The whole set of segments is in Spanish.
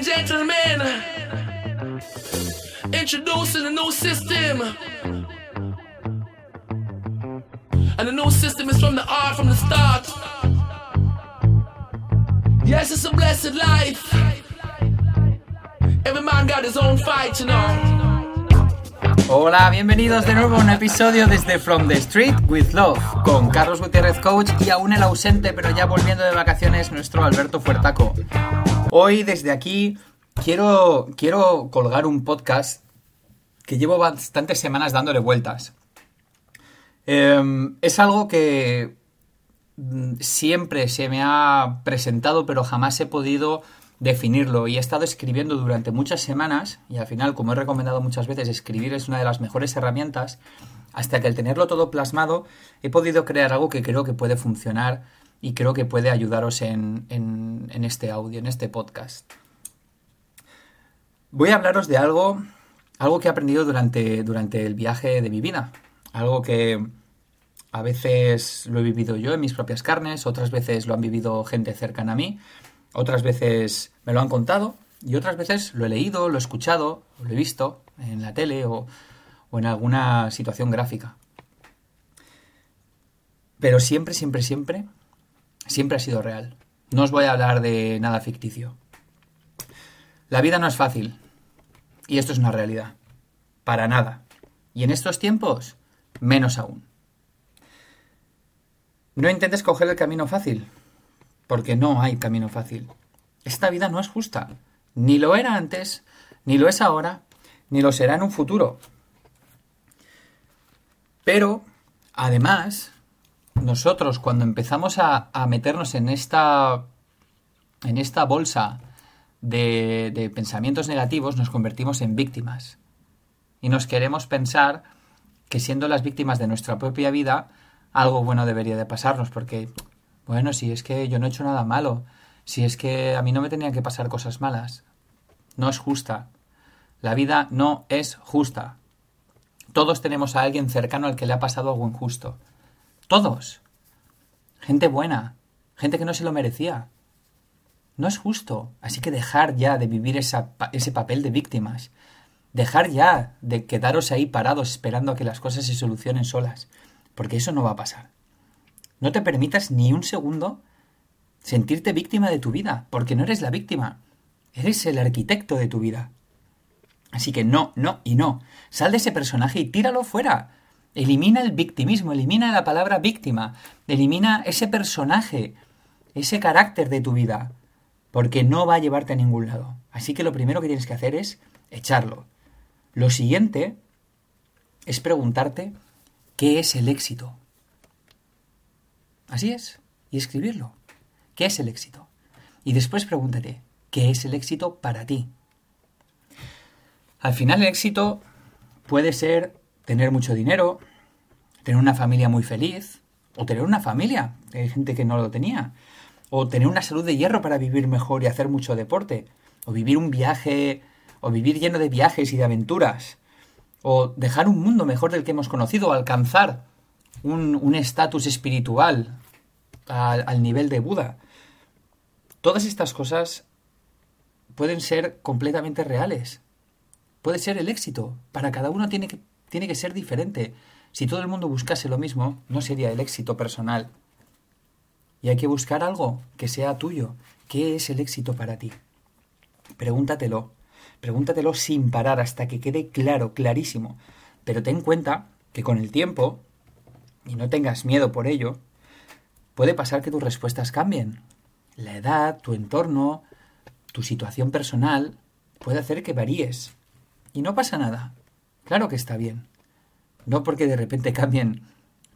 and gentlemen, introducing a new system. And the new system is from the art from the start. Yes, it's a blessed life. Every man got his own fight, you know. Hola, bienvenidos de nuevo a un episodio desde From the Street with Love con Carlos Gutiérrez Coach y aún el ausente pero ya volviendo de vacaciones nuestro Alberto Fuertaco. Hoy desde aquí quiero, quiero colgar un podcast que llevo bastantes semanas dándole vueltas. Em, es algo que mm, siempre se me ha presentado pero jamás he podido definirlo y he estado escribiendo durante muchas semanas y al final, como he recomendado muchas veces, escribir es una de las mejores herramientas, hasta que al tenerlo todo plasmado he podido crear algo que creo que puede funcionar y creo que puede ayudaros en, en, este audio, en este podcast. Voy a hablaros de algo, algo que he aprendido durante, durante el viaje de mi vida, algo que a veces lo he vivido yo en mis propias carnes, otras veces lo han vivido gente cercana a mí, otras veces me lo han contado y otras veces lo he leído, lo he escuchado, lo he visto en la tele o, en alguna situación gráfica. Pero siempre, siempre, siempre, siempre ha sido real. No os voy a hablar de nada ficticio. La vida no es fácil. Y esto es una realidad. Para nada. Y en estos tiempos, menos aún. No intentes coger el camino fácil, porque no hay camino fácil. Esta vida no es justa. Ni lo era antes, ni lo es ahora, ni lo será en un futuro. Pero, además, nosotros cuando empezamos a, meternos en esta, en esta bolsa de, de pensamientos negativos, nos convertimos en víctimas. Y nos queremos pensar que siendo las víctimas de nuestra propia vida, algo bueno debería de pasarnos, porque bueno, si es que yo no he hecho nada malo, si es que a mí no me tenían que pasar cosas malas. No es justa. La vida no es justa. Todos tenemos a alguien cercano al que le ha pasado algo injusto. Todos. Gente buena. Gente que no se lo merecía. No es justo. Así que dejar ya de vivir ese papel de víctimas. Dejar ya de quedaros ahí parados esperando a que las cosas se solucionen solas. Porque eso no va a pasar. No te permitas ni un segundo sentirte víctima de tu vida, porque no eres la víctima, eres el arquitecto de tu vida. Así que no, no y no. Sal de ese personaje y tíralo fuera. Elimina el victimismo, elimina la palabra víctima, elimina ese personaje, ese carácter de tu vida, porque no va a llevarte a ningún lado. Así que lo primero que tienes que hacer es echarlo. Lo siguiente es preguntarte qué es el éxito. Así es. Y escribirlo. ¿Qué es el éxito? Y después pregúntate, ¿qué es el éxito para ti? Al final el éxito puede ser tener mucho dinero, tener una familia muy feliz, o tener una familia, hay gente que no lo tenía, o tener una salud de hierro para vivir mejor y hacer mucho deporte, o vivir un viaje, o vivir lleno de viajes y de aventuras, o dejar un mundo mejor del que hemos conocido, o alcanzar un estatus espiritual al, nivel de Buda. Todas estas cosas pueden ser completamente reales. Puede ser el éxito. Para cada uno tiene que, tiene que ser diferente. Si todo el mundo buscase lo mismo, no sería el éxito personal. Y hay que buscar algo que sea tuyo. ¿Qué es el éxito para ti? Pregúntatelo. Pregúntatelo sin parar hasta que quede claro, clarísimo. Pero ten en cuenta que con el tiempo, y no tengas miedo por ello, puede pasar que tus respuestas cambien. La edad, tu entorno, tu situación personal puede hacer que varíes. Y no pasa nada. Claro que está bien. No porque de repente cambien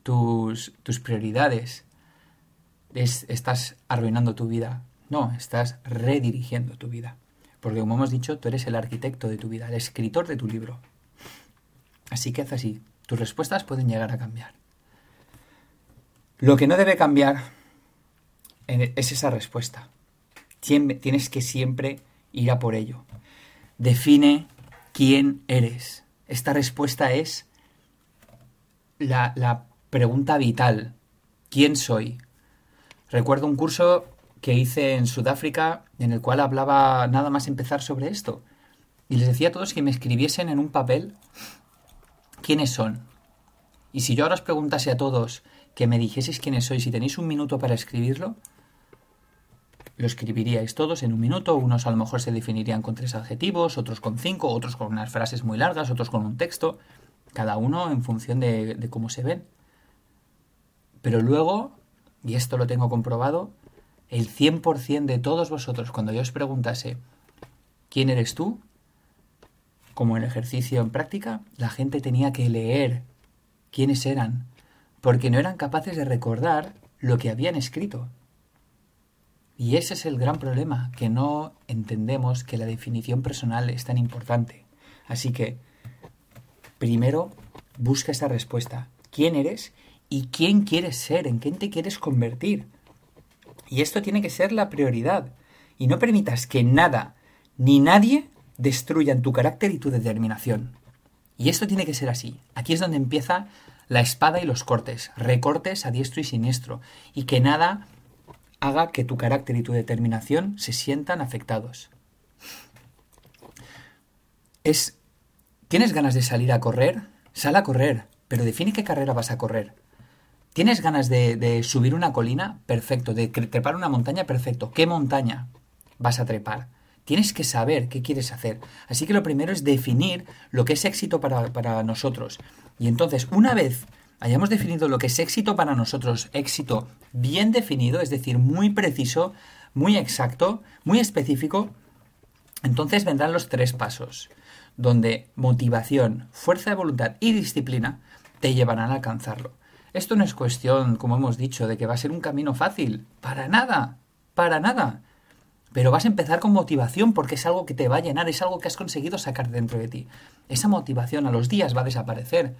tus, tus prioridades. estás arruinando tu vida. No, estás redirigiendo tu vida. Porque como hemos dicho, tú eres el arquitecto de tu vida, el escritor de tu libro. Así que haz así. Tus respuestas pueden llegar a cambiar. Lo que no debe cambiar es esa respuesta. Tienes que siempre ir a por ello. Define quién eres. Esta respuesta es la, pregunta vital. ¿Quién soy? Recuerdo un curso que hice en Sudáfrica en el cual hablaba nada más empezar sobre esto. Y les decía a todos que me escribiesen en un papel quiénes son. Y si yo ahora os preguntase a todos que me dijeseis quiénes sois y tenéis un minuto para escribirlo, lo escribiríais todos en un minuto. Unos a lo mejor se definirían con tres adjetivos, otros con cinco, otros con unas frases muy largas, otros con un texto. Cada uno en función de, cómo se ven. Pero luego, y esto lo tengo comprobado, el 100% de todos vosotros, cuando yo os preguntase quién eres tú, como en ejercicio en práctica, la gente tenía que leer quiénes eran, porque no eran capaces de recordar lo que habían escrito. Y ese es el gran problema, que no entendemos que la definición personal es tan importante. Así que, primero, busca esa respuesta. ¿Quién eres y quién quieres ser? ¿En quién te quieres convertir? Y esto tiene que ser la prioridad. Y no permitas que nada ni nadie destruyan tu carácter y tu determinación. Y esto tiene que ser así. Aquí es donde empieza la espada y los cortes, recortes a diestro y siniestro, y que nada haga que tu carácter y tu determinación se sientan afectados. Es ¿Tienes ganas de salir a correr? Sal a correr, pero define qué carrera vas a correr. ¿Tienes ganas de, de subir una colina? Perfecto. ¿De trepar una montaña? Perfecto. ¿Qué montaña vas a trepar? Tienes que saber qué quieres hacer. Así que lo primero es definir lo que es éxito para, para, nosotros. Y entonces, una vez hayamos definido lo que es éxito para nosotros, éxito bien definido, es decir, muy preciso, muy exacto, muy específico, entonces vendrán los tres pasos, donde motivación, fuerza de voluntad y disciplina te llevarán a alcanzarlo. Esto no es cuestión, como hemos dicho, de que va a ser un camino fácil. Para nada. Para nada. Pero vas a empezar con motivación porque es algo que te va a llenar, es algo que has conseguido sacar dentro de ti. Esa motivación a los días va a desaparecer,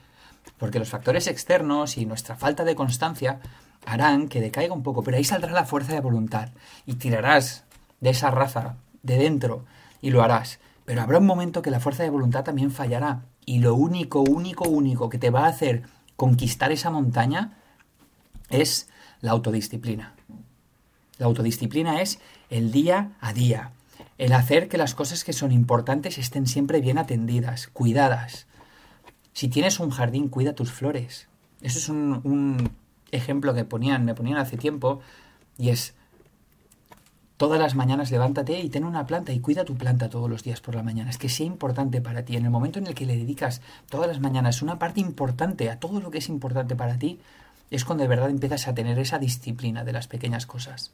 porque los factores externos y nuestra falta de constancia harán que decaiga un poco, pero ahí saldrá la fuerza de voluntad y tirarás de esa raza de dentro y lo harás. Pero habrá un momento que la fuerza de voluntad también fallará y lo único, único, único que te va a hacer conquistar esa montaña es la autodisciplina. La autodisciplina es el día a día, el hacer que las cosas que son importantes estén siempre bien atendidas, cuidadas. Si tienes un jardín, cuida tus flores. Eso es un, ejemplo que ponían, me ponían hace tiempo, y es todas las mañanas levántate y ten una planta y cuida tu planta todos los días por la mañana. Es que sea importante para ti. En el momento en el que le dedicas todas las mañanas una parte importante a todo lo que es importante para ti, es cuando de verdad empiezas a tener esa disciplina de las pequeñas cosas.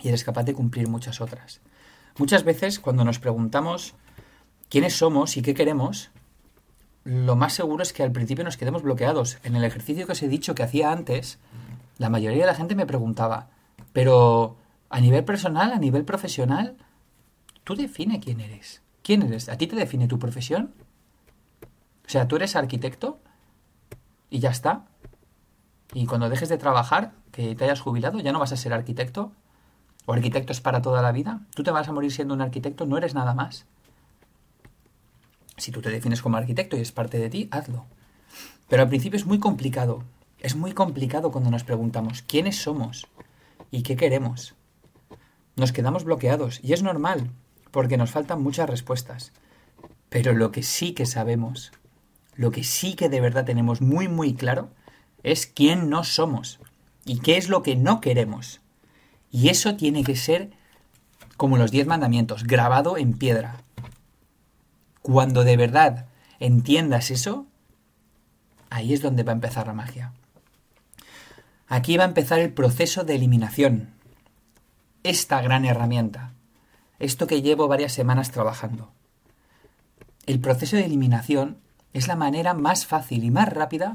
Y eres capaz de cumplir muchas otras. Muchas veces cuando nos preguntamos quiénes somos y qué queremos, lo más seguro es que al principio nos quedemos bloqueados. En el ejercicio que os he dicho que hacía antes, la mayoría de la gente me preguntaba, pero a nivel personal, a nivel profesional, tú define quién eres. ¿Quién eres? ¿A ti te define tu profesión? O sea, tú eres arquitecto y ya está. Y cuando dejes de trabajar, que te hayas jubilado, ya no vas a ser arquitecto. O arquitecto es para toda la vida. Tú te vas a morir siendo un arquitecto, no eres nada más. Si tú te defines como arquitecto y es parte de ti, hazlo. Pero al principio es muy complicado. Es muy complicado cuando nos preguntamos quiénes somos y qué queremos. Nos quedamos bloqueados y es normal, porque nos faltan muchas respuestas. Pero lo que sí que sabemos, lo que sí que de verdad tenemos muy muy claro, es quién no somos y qué es lo que no queremos. Y eso tiene que ser como los diez mandamientos, grabado en piedra. Cuando de verdad entiendas eso, ahí es donde va a empezar la magia. Aquí va a empezar el proceso de eliminación. Esta gran herramienta. Esto que llevo varias semanas trabajando. El proceso de eliminación es la manera más fácil y más rápida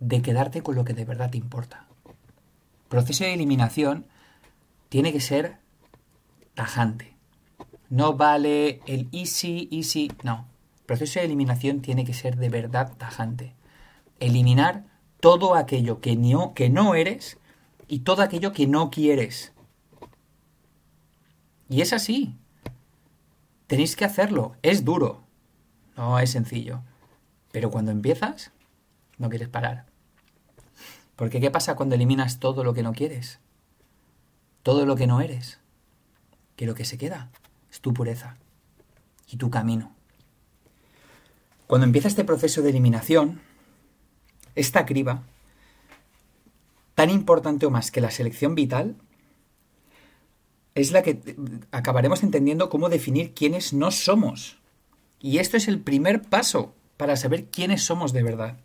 de quedarte con lo que de verdad te importa. Proceso de eliminación tiene que ser tajante. No vale el easy, easy, no. Proceso de eliminación tiene que ser de verdad tajante. Eliminar todo aquello que no, que no eres y todo aquello que no quieres. Y es así. Tenéis que hacerlo. Es duro. No es sencillo. Pero cuando empiezas, no quieres parar. Porque ¿qué pasa cuando eliminas todo lo que no quieres? todo lo que no eres, que lo que se queda es tu pureza y tu camino. Cuando empieza este proceso de eliminación, esta criba, tan importante o más que la selección vital, es la que acabaremos entendiendo cómo definir quiénes no somos. Y esto es el primer paso para saber quiénes somos de verdad.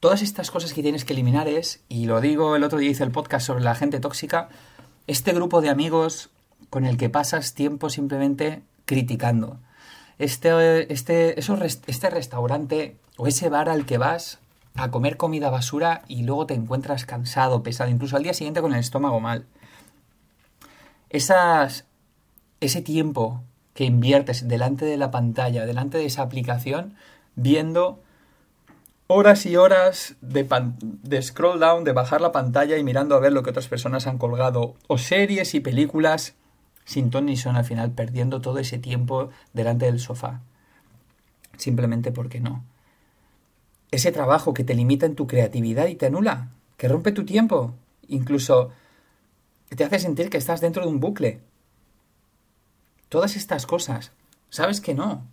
Todas estas cosas que tienes que eliminar es, y lo digo el otro día hice el podcast sobre la gente tóxica, este grupo de amigos con el que pasas tiempo simplemente criticando. Este, este, este restaurante o ese bar al que vas a comer comida basura y luego te encuentras cansado, pesado, incluso al día siguiente con el estómago mal. Esas, ese tiempo que inviertes delante de la pantalla, delante de esa aplicación, viendo horas y horas de, de, scroll down, de bajar la pantalla y mirando a ver lo que otras personas han colgado, o series y películas sin ton ni son al final, perdiendo todo ese tiempo delante del sofá. Simplemente porque no. Ese trabajo que te limita en tu creatividad y te anula, que rompe tu tiempo, incluso te hace sentir que estás dentro de un bucle. Todas estas cosas, sabes que no.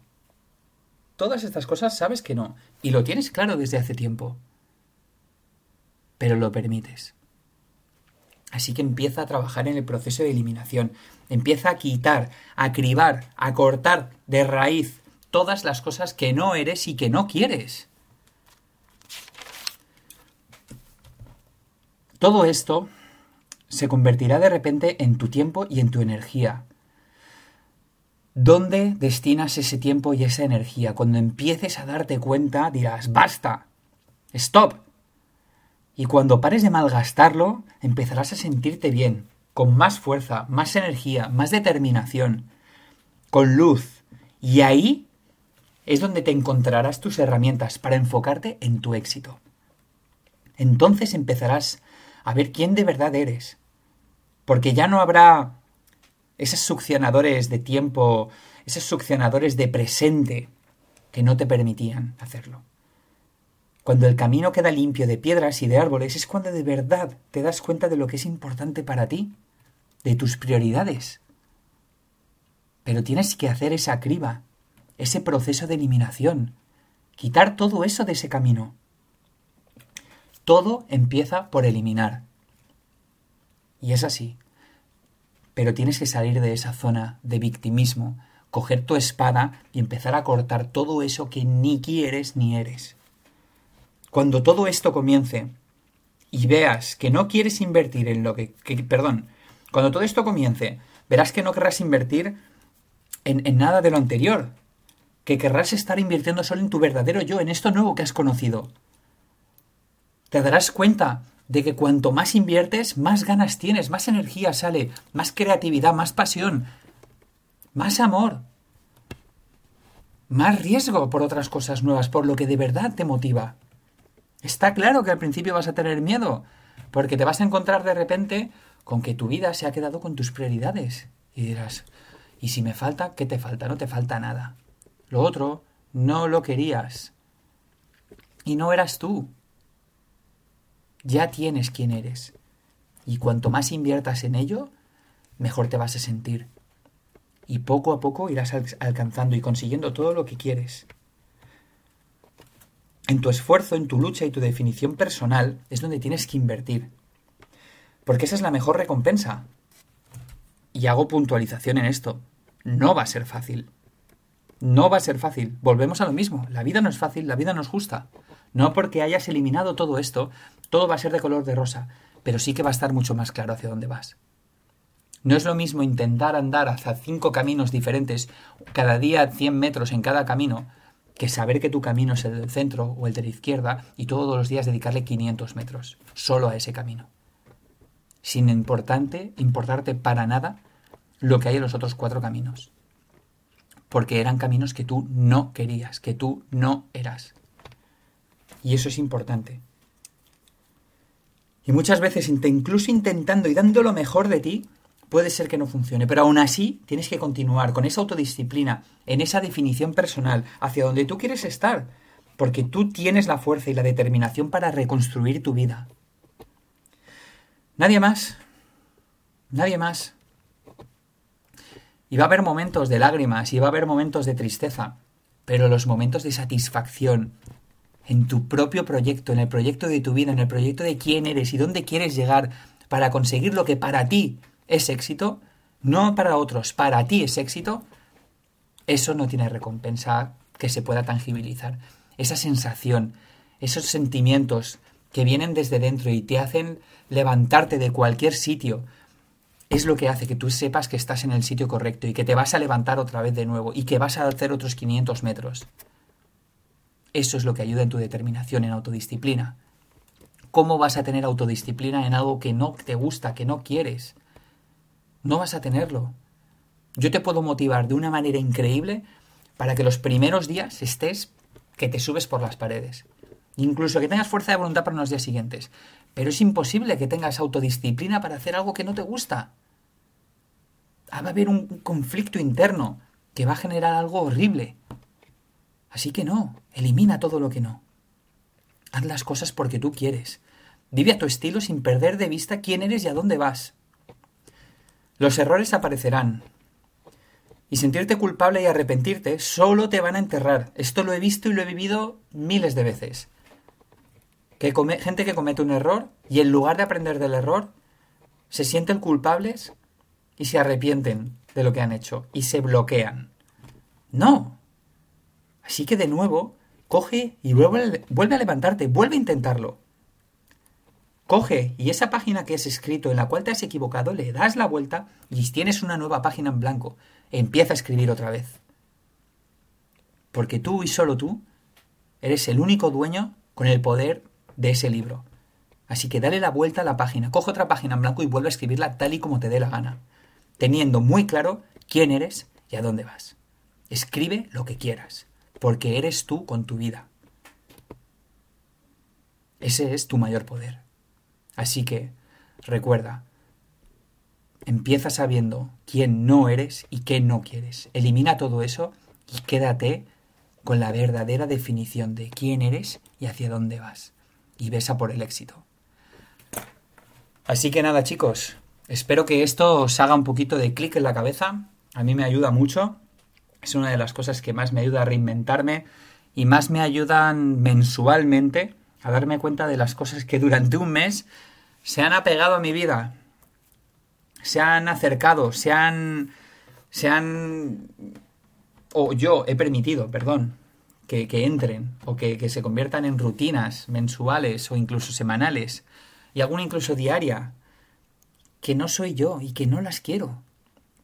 Todas estas cosas sabes que no. Y lo tienes claro desde hace tiempo. Pero lo permites. Así que empieza a trabajar en el proceso de eliminación. Empieza a quitar, a cribar, a cortar de raíz todas las cosas que no eres y que no quieres. Todo esto se convertirá de repente en tu tiempo y en tu energía. ¿Dónde destinas ese tiempo y esa energía? Cuando empieces a darte cuenta dirás, basta, stop. Y cuando pares de malgastarlo, empezarás a sentirte bien, con más fuerza, más energía, más determinación, con luz. Y ahí es donde te encontrarás tus herramientas para enfocarte en tu éxito. Entonces empezarás a ver quién de verdad eres. Porque ya no habrá esos succionadores de tiempo, esos succionadores de presente que no te permitían hacerlo. Cuando el camino queda limpio de piedras y de árboles es cuando de verdad te das cuenta de lo que es importante para ti, de tus prioridades. Pero tienes que hacer esa criba, ese proceso de eliminación, quitar todo eso de ese camino. Todo empieza por eliminar. Y es así. Pero tienes que salir de esa zona de victimismo, coger tu espada y empezar a cortar todo eso que ni quieres ni eres. Cuando todo esto comience y veas que no quieres invertir en lo que, perdón, cuando todo esto comience, verás que no querrás invertir en, nada de lo anterior, que querrás estar invirtiendo solo en tu verdadero yo, en esto nuevo que has conocido te darás cuenta de que cuanto más inviertes, más ganas tienes, más energía sale, más creatividad, más pasión, más amor, más riesgo por otras cosas nuevas, por lo que de verdad te motiva. Está claro que al principio vas a tener miedo, porque te vas a encontrar de repente con que tu vida se ha quedado con tus prioridades. Y dirás, ¿y si me falta? ¿Qué te falta? No te falta nada. Lo otro, no lo querías. Y no eras tú ya tienes quién eres. Y cuanto más inviertas en ello, mejor te vas a sentir. Y poco a poco irás alcanzando y consiguiendo todo lo que quieres. En tu esfuerzo, en tu lucha y tu definición personal es donde tienes que invertir. Porque esa es la mejor recompensa. Y hago puntualización en esto. No va a ser fácil. No va a ser fácil. Volvemos a lo mismo. La vida no es fácil, la vida no es justa. No porque hayas eliminado todo esto, todo va a ser de color de rosa, pero sí que va a estar mucho más claro hacia dónde vas. No es lo mismo intentar andar hacia cinco caminos diferentes, cada día 100 metros en cada camino, que saber que tu camino es el del centro o el de la izquierda y todos los días dedicarle 500 metros solo a ese camino. Sin importante, importarte para nada lo que hay en los otros cuatro caminos. Porque eran caminos que tú no querías, que tú no eras. Y eso es importante. Y muchas veces, incluso intentando y dando lo mejor de ti, puede ser que no funcione. Pero aún así, tienes que continuar con esa autodisciplina, en esa definición personal, hacia donde tú quieres estar. Porque tú tienes la fuerza y la determinación para reconstruir tu vida. Nadie más. Nadie más. Y va a haber momentos de lágrimas y va a haber momentos de tristeza, pero los momentos de satisfacción en tu propio proyecto, en el proyecto de tu vida, en el proyecto de quién eres y dónde quieres llegar para conseguir lo que para ti es éxito, no para otros, para ti es éxito, eso no tiene recompensa que se pueda tangibilizar. Esa sensación, esos sentimientos que vienen desde dentro y te hacen levantarte de cualquier sitio, es lo que hace que tú sepas que estás en el sitio correcto y que te vas a levantar otra vez de nuevo y que vas a hacer otros 500 metros. Eso es lo que ayuda en tu determinación, en autodisciplina. ¿Cómo vas a tener autodisciplina en algo que no te gusta, que no quieres? No vas a tenerlo. Yo te puedo motivar de una manera increíble para que los primeros días estés que te subes por las paredes. Incluso que tengas fuerza de voluntad para los días siguientes. Pero es imposible que tengas autodisciplina para hacer algo que no te gusta. Va a haber un conflicto interno que va a generar algo horrible. Así que no, elimina todo lo que no. Haz las cosas porque tú quieres. Vive a tu estilo sin perder de vista quién eres y a dónde vas. Los errores aparecerán. Y sentirte culpable y arrepentirte solo te van a enterrar. Esto lo he visto y lo he vivido miles de veces que gente que comete un error y en lugar de aprender del error, se sienten culpables y se arrepienten de lo que han hecho y se bloquean. No. Así que de nuevo, coge y vuelve, vuelve a levantarte, vuelve a intentarlo. Coge y esa página que has escrito en la cual te has equivocado, le das la vuelta y tienes una nueva página en blanco. Empieza a escribir otra vez. Porque tú y solo tú eres el único dueño con el poder de ese libro. Así que dale la vuelta a la página, coge otra página en blanco y vuelve a escribirla tal y como te dé la gana, teniendo muy claro quién eres y a dónde vas. Escribe lo que quieras, porque eres tú con tu vida. Ese es tu mayor poder. Así que, recuerda, empieza sabiendo quién no eres y qué no quieres. Elimina todo eso y quédate con la verdadera definición de quién eres y hacia dónde vas y besa por el éxito. Así que nada, chicos, espero que esto os haga un poquito de clic en la cabeza. A mí me ayuda mucho. Es una de las cosas que más me ayuda a reinventarme y más me ayudan mensualmente a darme cuenta de las cosas que durante un mes se han apegado a mi vida, se han acercado, se han... se han... o yo he permitido, perdón, que, entren o que, se conviertan en rutinas mensuales o incluso semanales y alguna incluso diaria, que no soy yo y que no las quiero,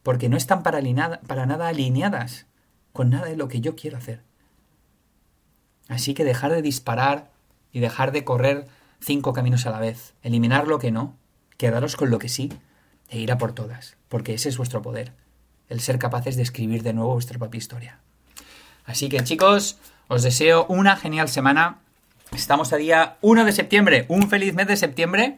porque no están para, para nada alineadas con nada de lo que yo quiero hacer. Así que dejar de disparar y dejar de correr cinco caminos a la vez, eliminar lo que no, quedaros con lo que sí e ir a por todas, porque ese es vuestro poder, el ser capaces de escribir de nuevo vuestra propia historia. Así que chicos, os deseo una genial semana. Estamos a día 1 de septiembre. Un feliz mes de septiembre.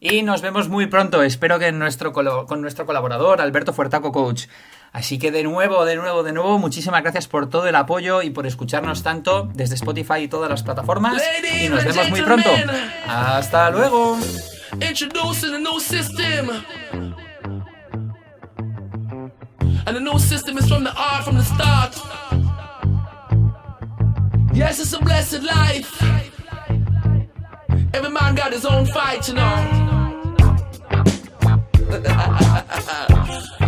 Y nos vemos muy pronto. Espero que nuestro, con nuestro colaborador, Alberto Fuertaco Coach. Así que de nuevo, de nuevo, de nuevo, muchísimas gracias por todo el apoyo y por escucharnos tanto desde Spotify y todas las plataformas. Y nos vemos muy pronto. Hasta luego. Yes, it's a blessed life. Every man got his own fight, you know.